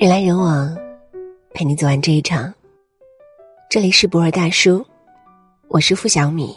人来人往，陪你走完这一场。这里是博尔大叔，我是付小米。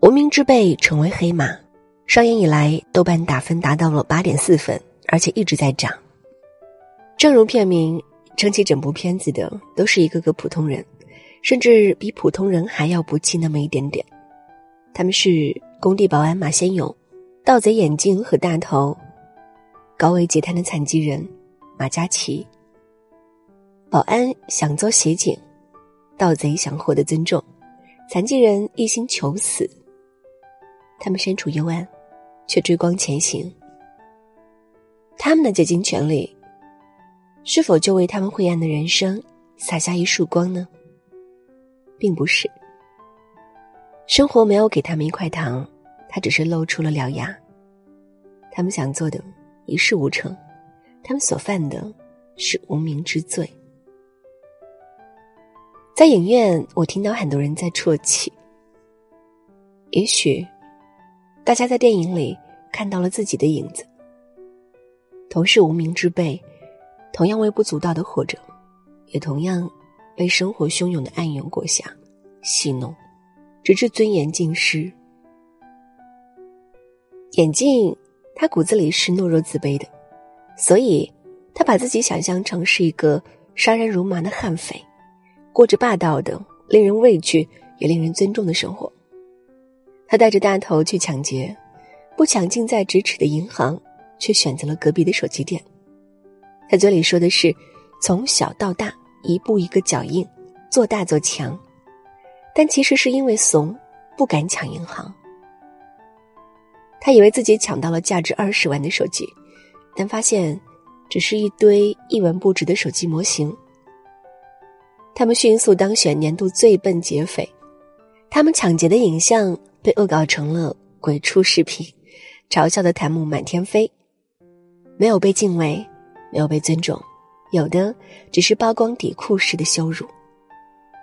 无名之辈成为黑马，上映以来豆瓣打分达到了八点四分，而且一直在涨。正如片名，撑起整部片子的都是一个个普通人，甚至比普通人还要不济那么一点点。他们是工地保安马先勇、盗贼眼镜和大头。高位截瘫的残疾人马嘉祺，保安想做协警，盗贼想获得尊重，残疾人一心求死。他们身处幽暗，却追光前行。他们的竭尽全力，是否就为他们晦暗的人生洒下一束光呢？并不是。生活没有给他们一块糖，他只是露出了獠牙。他们想做的。一事无成，他们所犯的是无名之罪。在影院，我听到很多人在啜泣。也许，大家在电影里看到了自己的影子，同是无名之辈，同样微不足道的活着，也同样被生活汹涌的暗涌裹挟、戏弄，直至尊严尽失。眼镜。他骨子里是懦弱自卑的，所以，他把自己想象成是一个杀人如麻的悍匪，过着霸道的、令人畏惧也令人尊重的生活。他带着大头去抢劫，不抢近在咫尺的银行，却选择了隔壁的手机店。他嘴里说的是从小到大一步一个脚印，做大做强，但其实是因为怂，不敢抢银行。他以为自己抢到了价值二十万的手机，但发现只是一堆一文不值的手机模型。他们迅速当选年度最笨劫匪，他们抢劫的影像被恶搞成了鬼畜视频，嘲笑的弹幕满天飞。没有被敬畏，没有被尊重，有的只是曝光底裤式的羞辱。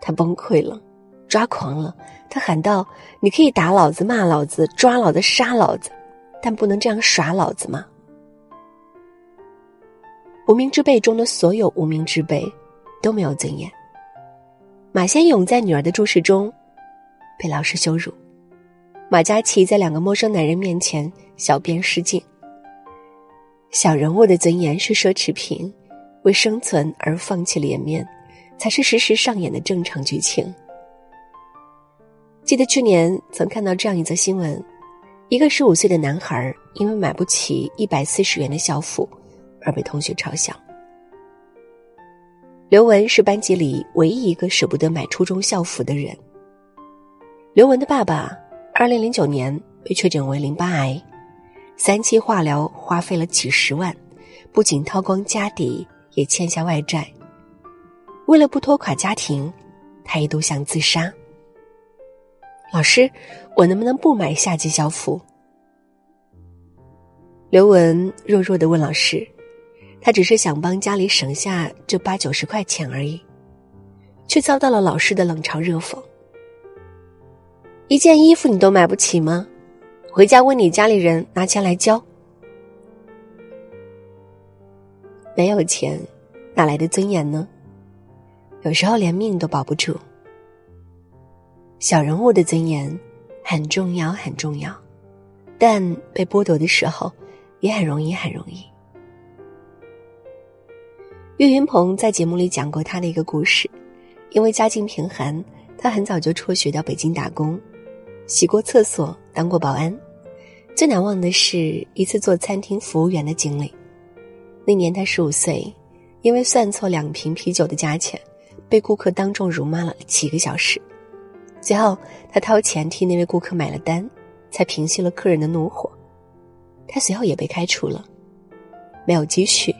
他崩溃了。抓狂了，他喊道：“你可以打老子、骂老子、抓老子、杀老子，但不能这样耍老子吗？”无名之辈中的所有无名之辈都没有尊严。马先勇在女儿的注视中被老师羞辱，马嘉祺在两个陌生男人面前小便失禁。小人物的尊严是奢侈品，为生存而放弃脸面，才是时时上演的正常剧情。记得去年曾看到这样一则新闻：一个十五岁的男孩因为买不起一百四十元的校服，而被同学嘲笑。刘文是班级里唯一一个舍不得买初中校服的人。刘文的爸爸，二零零九年被确诊为淋巴癌，三期化疗花费了几十万，不仅掏光家底，也欠下外债。为了不拖垮家庭，他一度想自杀。老师，我能不能不买夏季校服？刘文弱弱的问老师，他只是想帮家里省下这八九十块钱而已，却遭到了老师的冷嘲热讽。一件衣服你都买不起吗？回家问你家里人拿钱来交。没有钱，哪来的尊严呢？有时候连命都保不住。小人物的尊严很重要，很重要，但被剥夺的时候也很容易，很容易。岳云鹏在节目里讲过他的一个故事，因为家境贫寒，他很早就辍学到北京打工，洗过厕所，当过保安。最难忘的是一次做餐厅服务员的经历。那年他十五岁，因为算错两瓶啤酒的价钱，被顾客当众辱骂了几个小时。随后，他掏钱替那位顾客买了单，才平息了客人的怒火。他随后也被开除了，没有积蓄，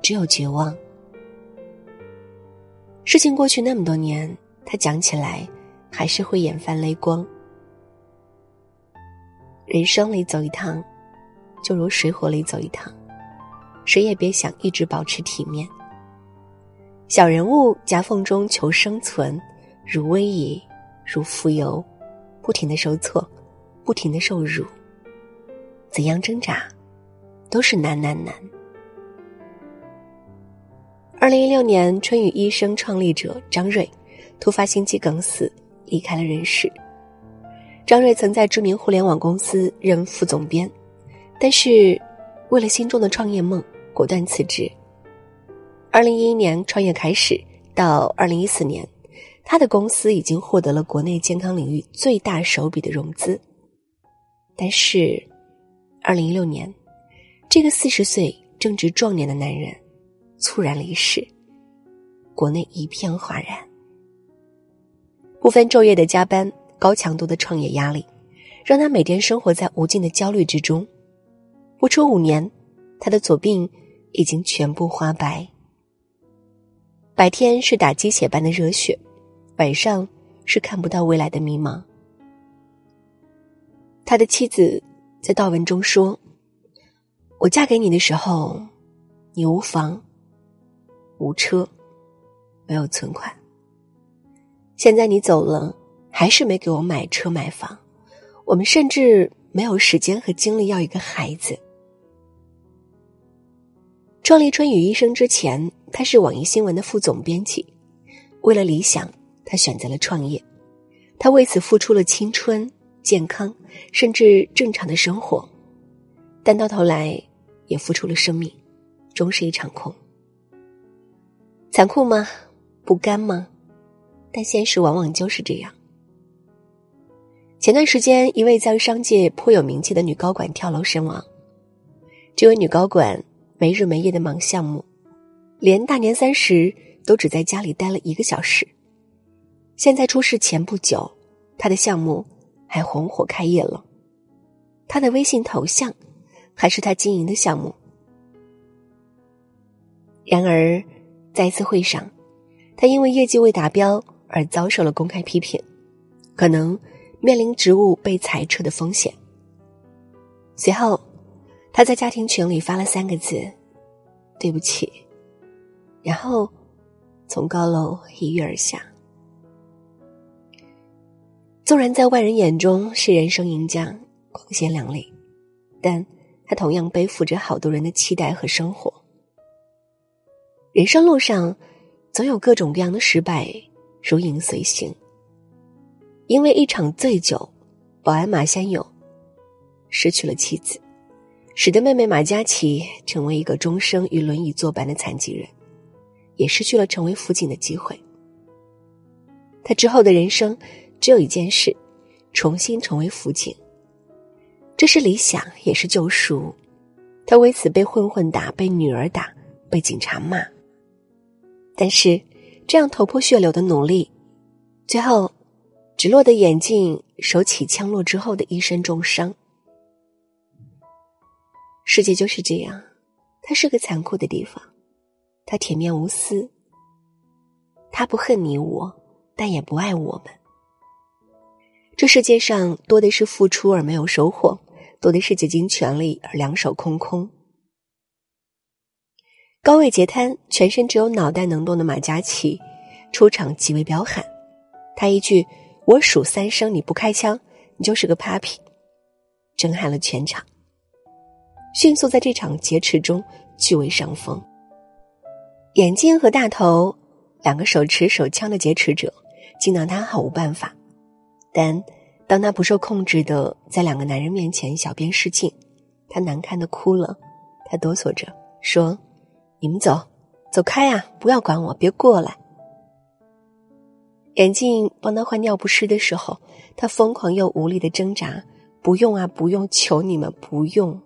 只有绝望。事情过去那么多年，他讲起来还是会眼泛泪光。人生里走一趟，就如水火里走一趟，谁也别想一直保持体面。小人物夹缝中求生存，如危矣。如浮游，不停的受挫，不停的受辱，怎样挣扎，都是难难难。二零一六年，春雨医生创立者张瑞突发心肌梗死，离开了人世。张瑞曾在知名互联网公司任副总编，但是为了心中的创业梦，果断辞职。二零一一年创业开始，到二零一四年，他的公司已经获得了国内健康领域最大手笔的融资。但是，二零一六年，这个四十岁正值壮年的男人猝然离世，国内一片哗然。不分昼夜的加班，高强度的创业压力，让他每天生活在无尽的焦虑之中。不出五年，他的左鬓已经全部花白。白天是打鸡血般的热血，晚上是看不到未来的迷茫。他的妻子在悼文中说：“我嫁给你的时候，你无房、无车、没有存款。现在你走了，还是没给我买车买房。我们甚至没有时间和精力要一个孩子。”创立春雨医生之前，他是网易新闻的副总编辑。为了理想，他选择了创业，他为此付出了青春。健康，甚至正常的生活，但到头来也付出了生命，终是一场空。残酷吗？不甘吗？但现实往往就是这样。前段时间，一位在商界颇有名气的女高管跳楼身亡。这位女高管没日没夜的忙项目，连大年三十都只在家里待了一个小时。现在出事前不久，他的项目。还红火开业了，他的微信头像还是他经营的项目。然而，在一次会上，他因为业绩未达标而遭受了公开批评，可能面临职务被裁撤的风险。随后，他在家庭群里发了三个字：“对不起”，然后从高楼一跃而下。纵然在外人眼中是人生赢家、光鲜亮丽，但他同样背负着好多人的期待和生活。人生路上，总有各种各样的失败如影随形。因为一场醉酒，保安马先勇失去了妻子，使得妹妹马佳琪成为一个终生与轮椅作伴的残疾人，也失去了成为辅警的机会。他之后的人生。只有一件事，重新成为辅警。这是理想，也是救赎。他为此被混混打，被女儿打，被警察骂。但是，这样头破血流的努力，最后只落得眼镜手起枪落之后的一身重伤。世界就是这样，它是个残酷的地方。它铁面无私，他不恨你我，但也不爱我们。这世界上多的是付出而没有收获，多的是竭尽全力而两手空空。高位截瘫、全身只有脑袋能动的马嘉祺出场极为彪悍，他一句“我数三声，你不开枪，你就是个 papi”，震撼了全场，迅速在这场劫持中据为上风。眼镜和大头两个手持手枪的劫持者，竟拿他毫无办法。但当他不受控制的在两个男人面前小便失禁，他难堪的哭了，他哆嗦着说：“你们走，走开呀，不要管我，别过来。”眼镜帮他换尿不湿的时候，他疯狂又无力的挣扎：“不用啊，不用，求你们不用。”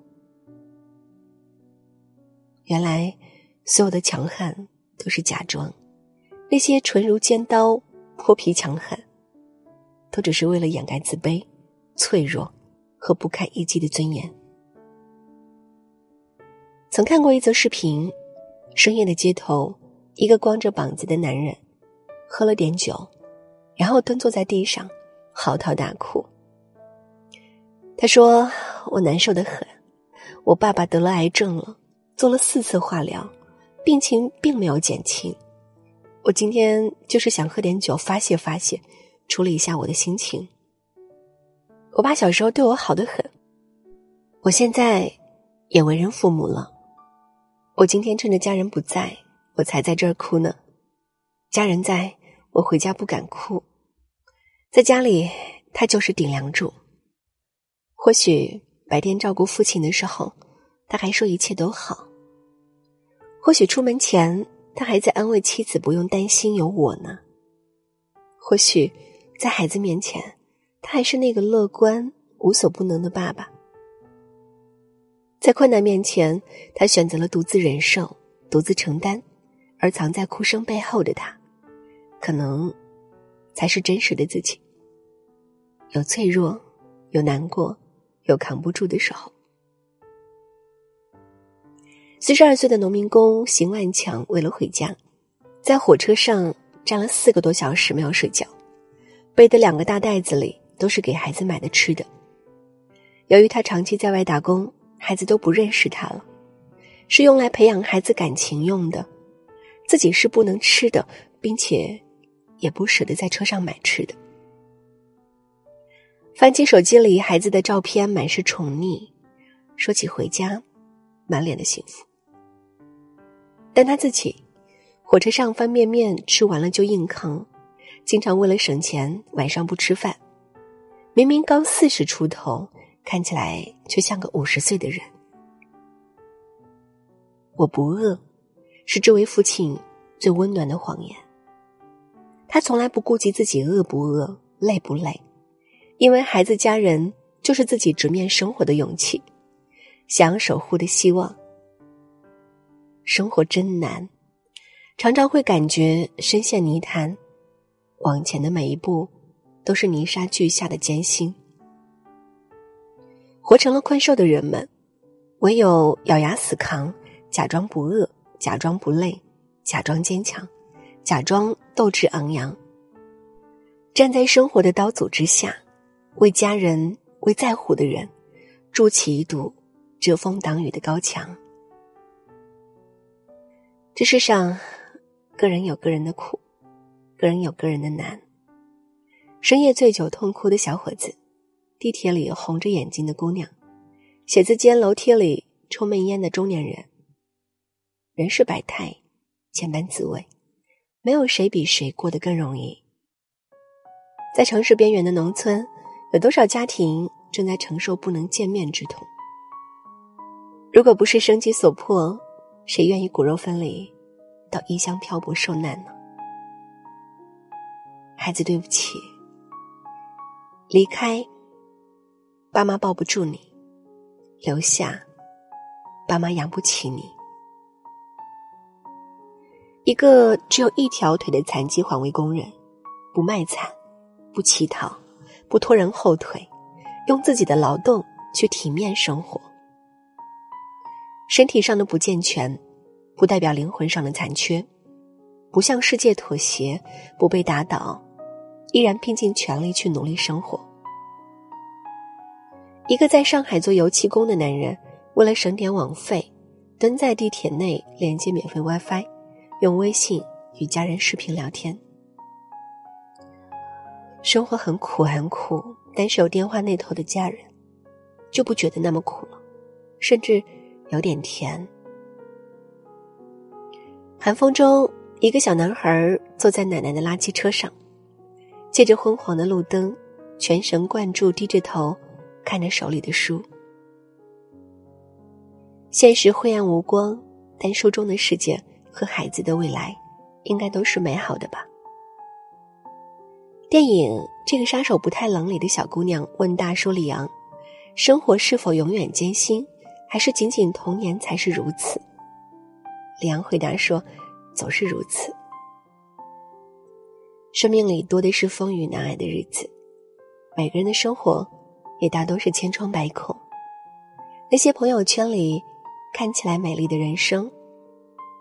原来所有的强悍都是假装，那些唇如尖刀、泼皮强悍。都只是为了掩盖自卑、脆弱和不堪一击的尊严。曾看过一则视频，深夜的街头，一个光着膀子的男人，喝了点酒，然后蹲坐在地上，嚎啕大哭。他说：“我难受的很，我爸爸得了癌症了，做了四次化疗，病情并没有减轻。我今天就是想喝点酒发泄发泄。”处理一下我的心情。我爸小时候对我好的很，我现在也为人父母了。我今天趁着家人不在，我才在这儿哭呢。家人在，我回家不敢哭。在家里，他就是顶梁柱。或许白天照顾父亲的时候，他还说一切都好；或许出门前，他还在安慰妻子不用担心有我呢；或许在孩子面前，他还是那个乐观无所不能的爸爸。在困难面前，他选择了独自忍受、独自承担，而藏在哭声背后的他。可能，才是真实的自己。有脆弱，有难过，有扛不住的时候。四十二岁的农民工邢万强为了回家，在火车上站了四个多小时没有睡觉，背的两个大袋子里都是给孩子买的吃的。由于他长期在外打工，孩子都不认识他了，是用来培养孩子感情用的，自己是不能吃的，并且。也不舍得在车上买吃的。翻起手机里孩子的照片，满是宠溺。说起回家，满脸的幸福。但他自己，火车上方便面吃完了就硬扛，经常为了省钱晚上不吃饭。明明刚四十出头，看起来却像个五十岁的人。我不饿，是这位父亲最温暖的谎言。他从来不顾及自己饿不饿、累不累，因为孩子、家人就是自己直面生活的勇气，想要守护的希望。生活真难，常常会感觉深陷泥潭，往前的每一步都是泥沙俱下的艰辛。活成了困兽的人们，唯有咬牙死扛，假装不饿，假装不累，假装坚强。假装斗志昂扬，站在生活的刀俎之下，为家人、为在乎的人，筑起一堵遮风挡雨的高墙。这世上，个人有个人的苦，个人有个人的难。深夜醉酒痛哭的小伙子，地铁里红着眼睛的姑娘，写字间楼梯里抽闷烟的中年人。人世百态，千般滋味。没有谁比谁过得更容易。在城市边缘的农村，有多少家庭正在承受不能见面之痛？如果不是生机所迫，谁愿意骨肉分离，到异乡漂泊受难呢？孩子，对不起，离开，爸妈抱不住你；留下，爸妈养不起你。一个只有一条腿的残疾环卫工人，不卖惨，不乞讨，不拖人后腿，用自己的劳动去体面生活。身体上的不健全，不代表灵魂上的残缺。不向世界妥协，不被打倒，依然拼尽全力去努力生活。一个在上海做油漆工的男人，为了省点网费，蹲在地铁内连接免费 WiFi。用微信与家人视频聊天，生活很苦很苦，但是有电话那头的家人，就不觉得那么苦了，甚至有点甜。寒风中，一个小男孩坐在奶奶的垃圾车上，借着昏黄的路灯，全神贯注低着头看着手里的书。现实灰暗无光，但书中的世界。和孩子的未来，应该都是美好的吧？电影《这个杀手不太冷》里的小姑娘问大叔李昂：“生活是否永远艰辛，还是仅仅童年才是如此？”李昂回答说：“总是如此。生命里多的是风雨难挨的日子，每个人的生活也大多是千疮百孔。那些朋友圈里看起来美丽的人生。”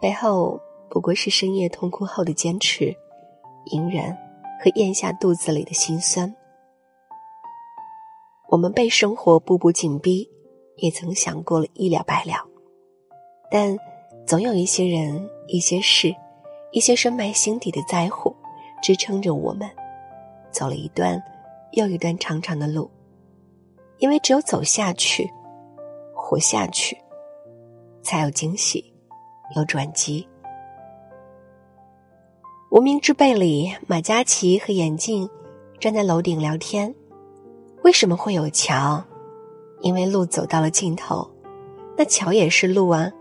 背后不过是深夜痛哭后的坚持、隐忍和咽下肚子里的心酸。我们被生活步步紧逼，也曾想过了一了百了，但总有一些人、一些事、一些深埋心底的在乎，支撑着我们走了一段又一段长长的路。因为只有走下去、活下去，才有惊喜。有转机，无名之辈里，马嘉祺和眼镜站在楼顶聊天。为什么会有桥？因为路走到了尽头，那桥也是路啊，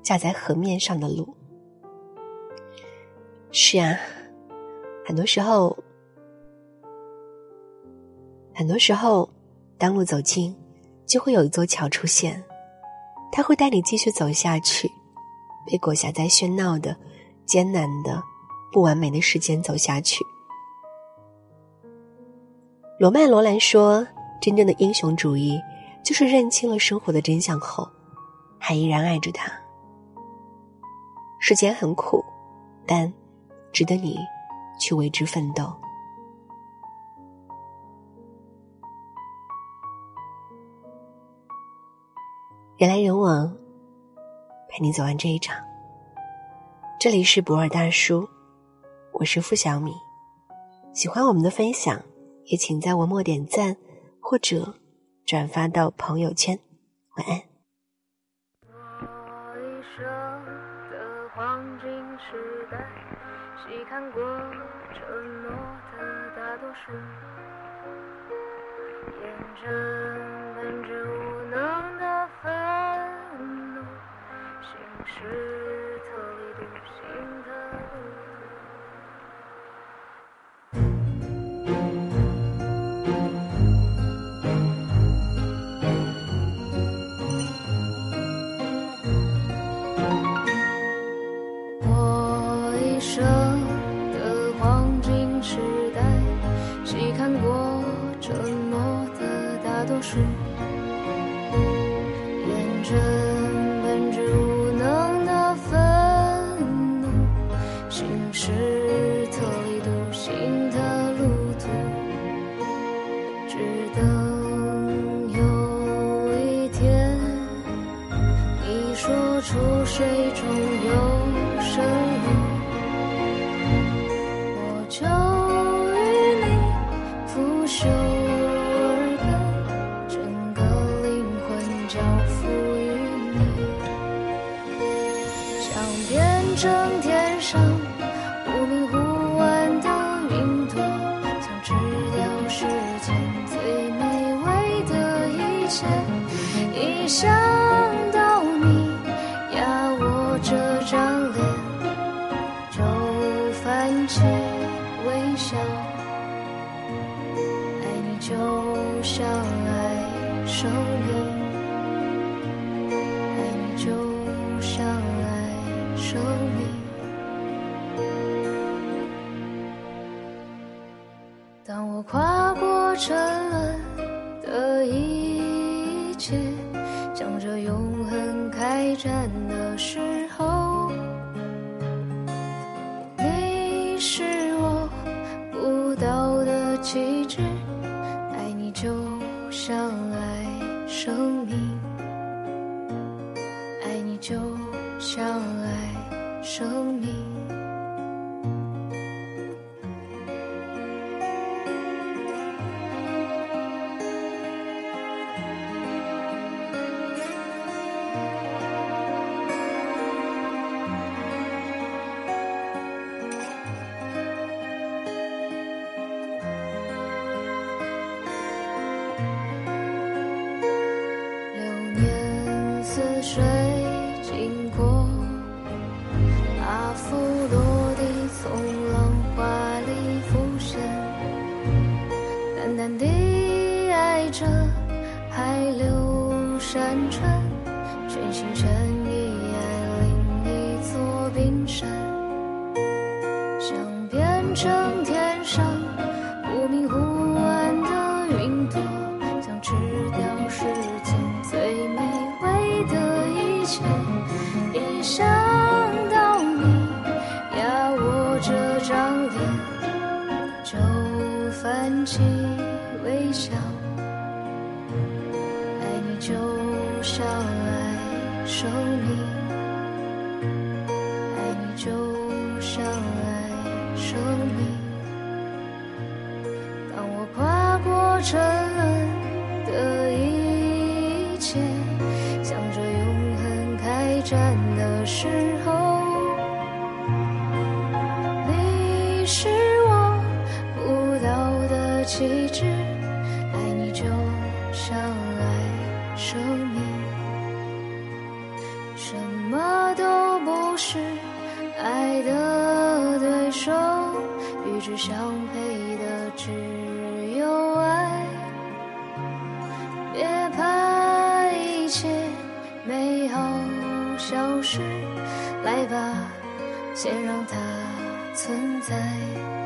架在河面上的路。是啊，很多时候，很多时候，当路走近，就会有一座桥出现，它会带你继续走下去，被裹挟在喧闹的、艰难的。不完美的时间走下去。罗曼·罗兰说：“真正的英雄主义，就是认清了生活的真相后，还依然爱着他。世间很苦，但值得你去为之奋斗。”人来人往，陪你走完这一场。这里是博尔大叔。我是付小米，喜欢我们的分享，也请在文末点赞或者转发到朋友圈。晚安。一生的黄金时代，细看过沿着。沉沦的一切，向这永恒开战的时候，你是我不到的旗帜，爱你就像爱生命，爱你就像爱生命。爱生命，爱你就像爱生命。当我跨过沉沦的一切，向着永恒开战的时，来吧，先让它存在。